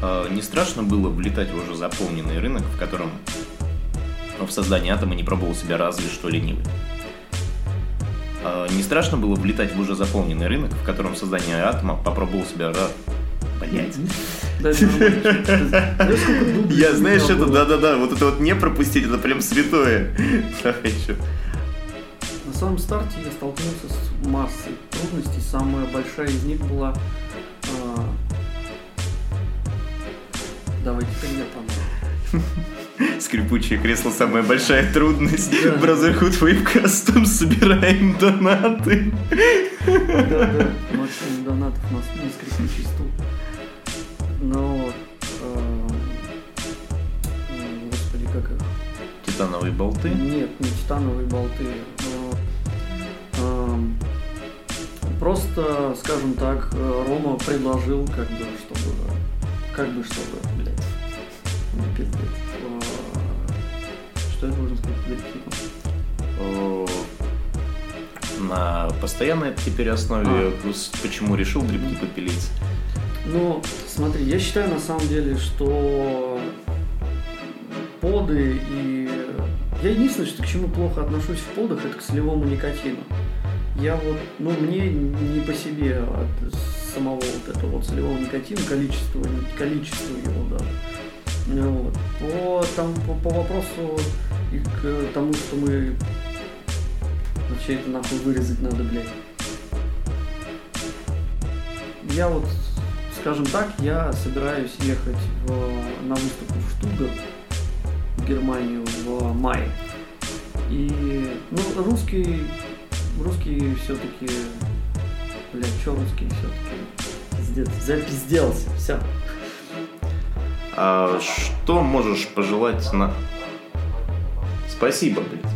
А, не страшно было влетать в уже заполненный рынок, в котором в создании атома не пробовал себя разве что ленивый? А, не страшно было влетать в уже заполненный рынок, в котором в создании атома попробовал себя раз... Блять. Я, знаешь, это, да-да-да, вот это вот не пропустить, это прям святое. Давай еще. На самом старте я столкнулся с массой трудностей. Самая большая из них была... давайте я там. Скрипучее кресло самая большая трудность. Да. Brotherhood Wave Custom собираем донаты. Да, да, максимум донатов у нас не скрипучий стул. Но э, господи, как их? Титановые болты? Нет, не титановые болты. Просто, скажем так, Рома предложил, как бы, чтобы, как бы, чтобы, пиздец. Что я должен сказать перед На постоянной теперь основе, а. почему решил дрипки попилить? Ну, смотри, я считаю на самом деле, что поды и... Я единственное, что к чему плохо отношусь в подах, это к солевому никотину я вот, ну, мне не по себе от самого вот этого вот солевого никотина, количество, количество его даже. Ну вот. По, там, по, по вопросу и к тому, что мы вообще это нахуй вырезать надо, блядь. Я вот, скажем так, я собираюсь ехать в, на выставку в Штутгарт, в Германию в мае. И, ну, русский русские все-таки... Блядь, что русские все-таки? Пиздец, запизделся, все. А что можешь пожелать на... Спасибо, блядь.